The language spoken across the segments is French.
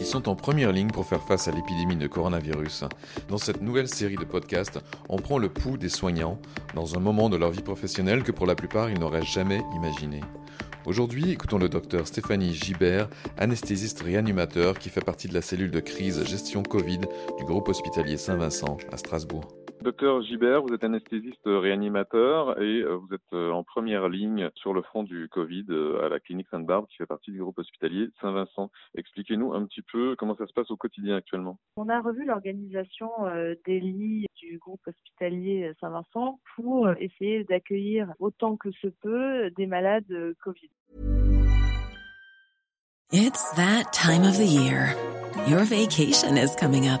Ils sont en première ligne pour faire face à l'épidémie de coronavirus. Dans cette nouvelle série de podcasts, on prend le pouls des soignants dans un moment de leur vie professionnelle que pour la plupart ils n'auraient jamais imaginé. Aujourd'hui, écoutons le docteur Stéphanie Gibert, anesthésiste réanimateur qui fait partie de la cellule de crise gestion Covid du groupe hospitalier Saint-Vincent à Strasbourg. Docteur Gibert, vous êtes anesthésiste réanimateur et euh, vous êtes euh, en première ligne sur le front du Covid euh, à la clinique Sainte-Barbe qui fait partie du groupe hospitalier Saint-Vincent. Expliquez-nous un petit peu comment ça se passe au quotidien actuellement. On a revu l'organisation des lits du groupe hospitalier Saint-Vincent pour essayer d'accueillir autant que se peut des malades Covid. It's that time of the year. Your vacation is coming up.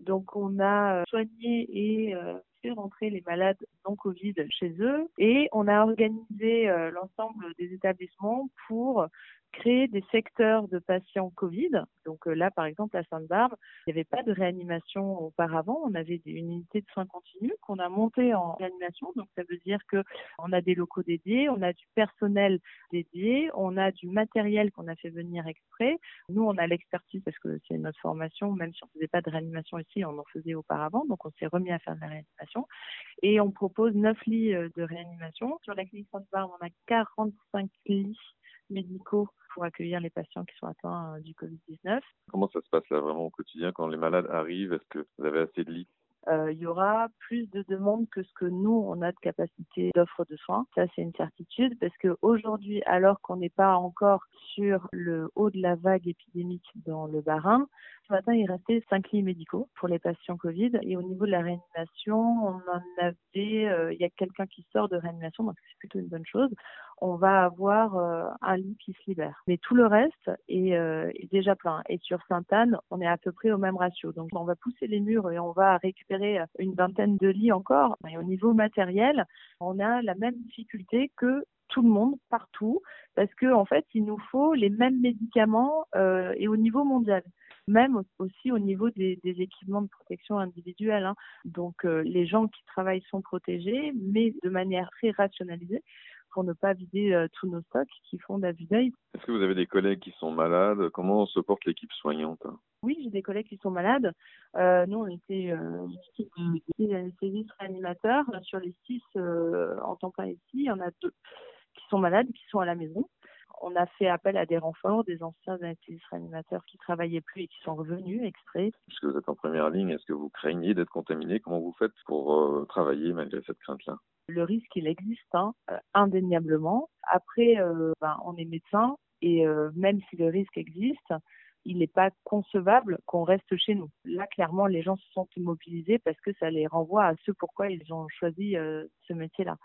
Donc on a soigné et rentrer les malades non Covid chez eux et on a organisé l'ensemble des établissements pour créer des secteurs de patients Covid. Donc euh, là, par exemple, à Sainte-Barbe, il n'y avait pas de réanimation auparavant. On avait une unité de soins continus qu'on a montée en réanimation. Donc ça veut dire que on a des locaux dédiés, on a du personnel dédié, on a du matériel qu'on a fait venir exprès. Nous, on a l'expertise parce que c'est notre formation. Même si on ne faisait pas de réanimation ici, on en faisait auparavant. Donc on s'est remis à faire de la réanimation. Et on propose 9 lits euh, de réanimation. Sur la clinique Sainte-Barbe, on a 45 lits médicaux pour accueillir les patients qui sont atteints euh, du Covid-19. Comment ça se passe là vraiment au quotidien quand les malades arrivent? Est-ce que vous avez assez de lits? Il y aura plus de demandes que ce que nous, on a de capacité d'offre de soins. Ça, c'est une certitude parce qu'aujourd'hui, alors qu'on n'est pas encore sur le haut de la vague épidémique dans le Bas-Rhin, ce matin, il restait cinq lits médicaux pour les patients Covid. Et au niveau de la réanimation, on en avait, euh, il y a quelqu'un qui sort de réanimation, donc c'est plutôt une bonne chose. On va avoir euh, un lit qui se libère. Mais tout le reste est, euh, déjà plein. Et sur Sainte-Anne, on est à peu près au même ratio. Donc on va pousser les murs et on va récupérer une vingtaine de lits encore. Et au niveau matériel, on a la même difficulté que tout le monde partout parce que en fait il nous faut les mêmes médicaments euh, et au niveau mondial même aussi au niveau des, équipements de protection individuelle. Hein. Donc euh, les gens qui travaillent sont protégés, mais de manière très rationalisée pour ne pas vider euh, tous nos stocks qui font de la Est-ce que vous avez des collègues qui sont malades? Comment se porte l'équipe soignante? Oui, j'ai des collègues qui sont malades. Euh, nous, on était euh, une équipe réanimateurs. Sur les six en temps plein ici, il y en a deux qui sont malades, qui sont à la maison on a fait appel à des renforts, des anciens anesthésistes réanimateurs qui travaillaient plus et qui sont revenus extraits. Puisque vous êtes en première ligne, est-ce que vous craignez d'être contaminé? Comment vous faites pour euh, travailler malgré cette crainte-là? Le risque, il existe, hein, euh, indéniablement. Après, euh, ben, on est médecin et même si le risque existe, il n'est pas concevable qu'on reste chez nous. Là, clairement, les gens se sont mobilisés parce que ça les renvoie à ce pourquoi ils ont choisi ce métier-là.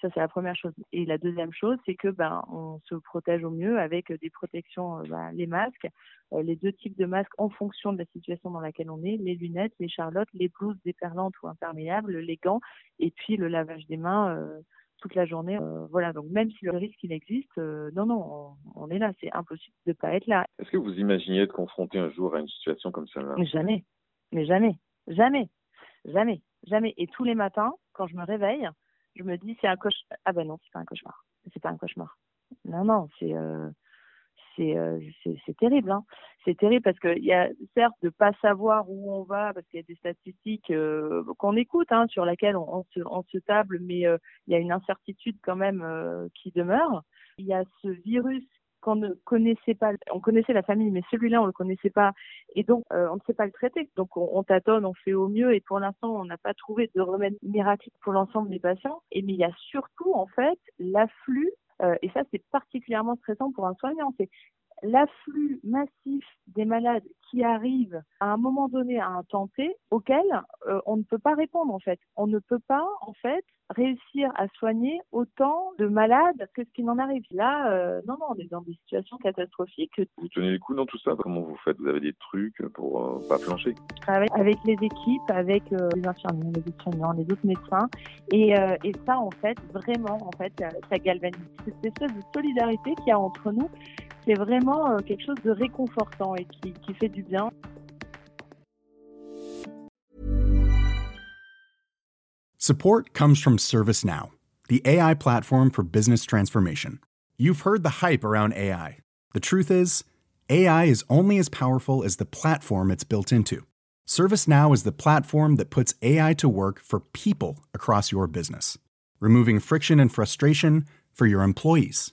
Ça, c'est la première chose. Et la deuxième chose, c'est que ben, on se protège au mieux avec des protections, euh, ben, les masques, euh, les deux types de masques en fonction de la situation dans laquelle on est, les lunettes, les charlottes, les blouses déperlantes ou imperméables, les gants, et puis le lavage des mains euh, toute la journée. voilà, donc même si le risque il existe, non, non, on, est là, c'est impossible de ne pas être là. Est-ce que vous imaginiez être confronté un jour à une situation comme ça Jamais, mais jamais, jamais, jamais, jamais. Et tous les matins, quand je me réveille, je me dis c'est un cauchemar. Ah ben non, c'est pas un cauchemar. C'est pas un cauchemar. Non, non, c'est euh, euh, c'est terrible. Hein. C'est terrible parce qu'il y a certes de pas savoir où on va parce qu'il y a des statistiques euh, qu'on écoute hein, sur laquelle on, se, table, mais il y a une incertitude quand même qui demeure. Il y a ce virus qu'on ne connaissait pas. On connaissait la famille, mais celui-là, on le connaissait pas. Et donc, euh, on ne sait pas le traiter. Donc, on, tâtonne, on fait au mieux. Et pour l'instant, on n'a pas trouvé de remède miracle pour l'ensemble des patients. Et mais il y a surtout, en fait, l'afflux. Euh, et ça, c'est particulièrement stressant pour un soignant. C'est l'afflux massif des malades qui arrivent à un moment donné à un temps T auquel euh, on ne peut pas répondre en fait. On ne peut pas en fait réussir à soigner autant de malades que ce qui n'en arrive. Là, euh, non, non, on est dans des situations catastrophiques. Vous tenez les coups dans tout ça? Comment vous faites? Vous avez des trucs pour euh, pas flancher? Avec, avec, les équipes, avec les infirmiers, les soignants, les autres médecins. Et, et, ça, en fait, vraiment, en fait, ça galvanise. Cette espèce de solidarité qu'il y a entre nous, c'est vraiment euh, quelque chose de réconfortant et qui, qui fait du bien. Support comes from ServiceNow, the AI platform for business transformation. You've heard the hype around AI. The truth is, AI is only as powerful as the platform it's built into. ServiceNow is the platform that puts AI to work for people across your business, removing friction and frustration for your employees,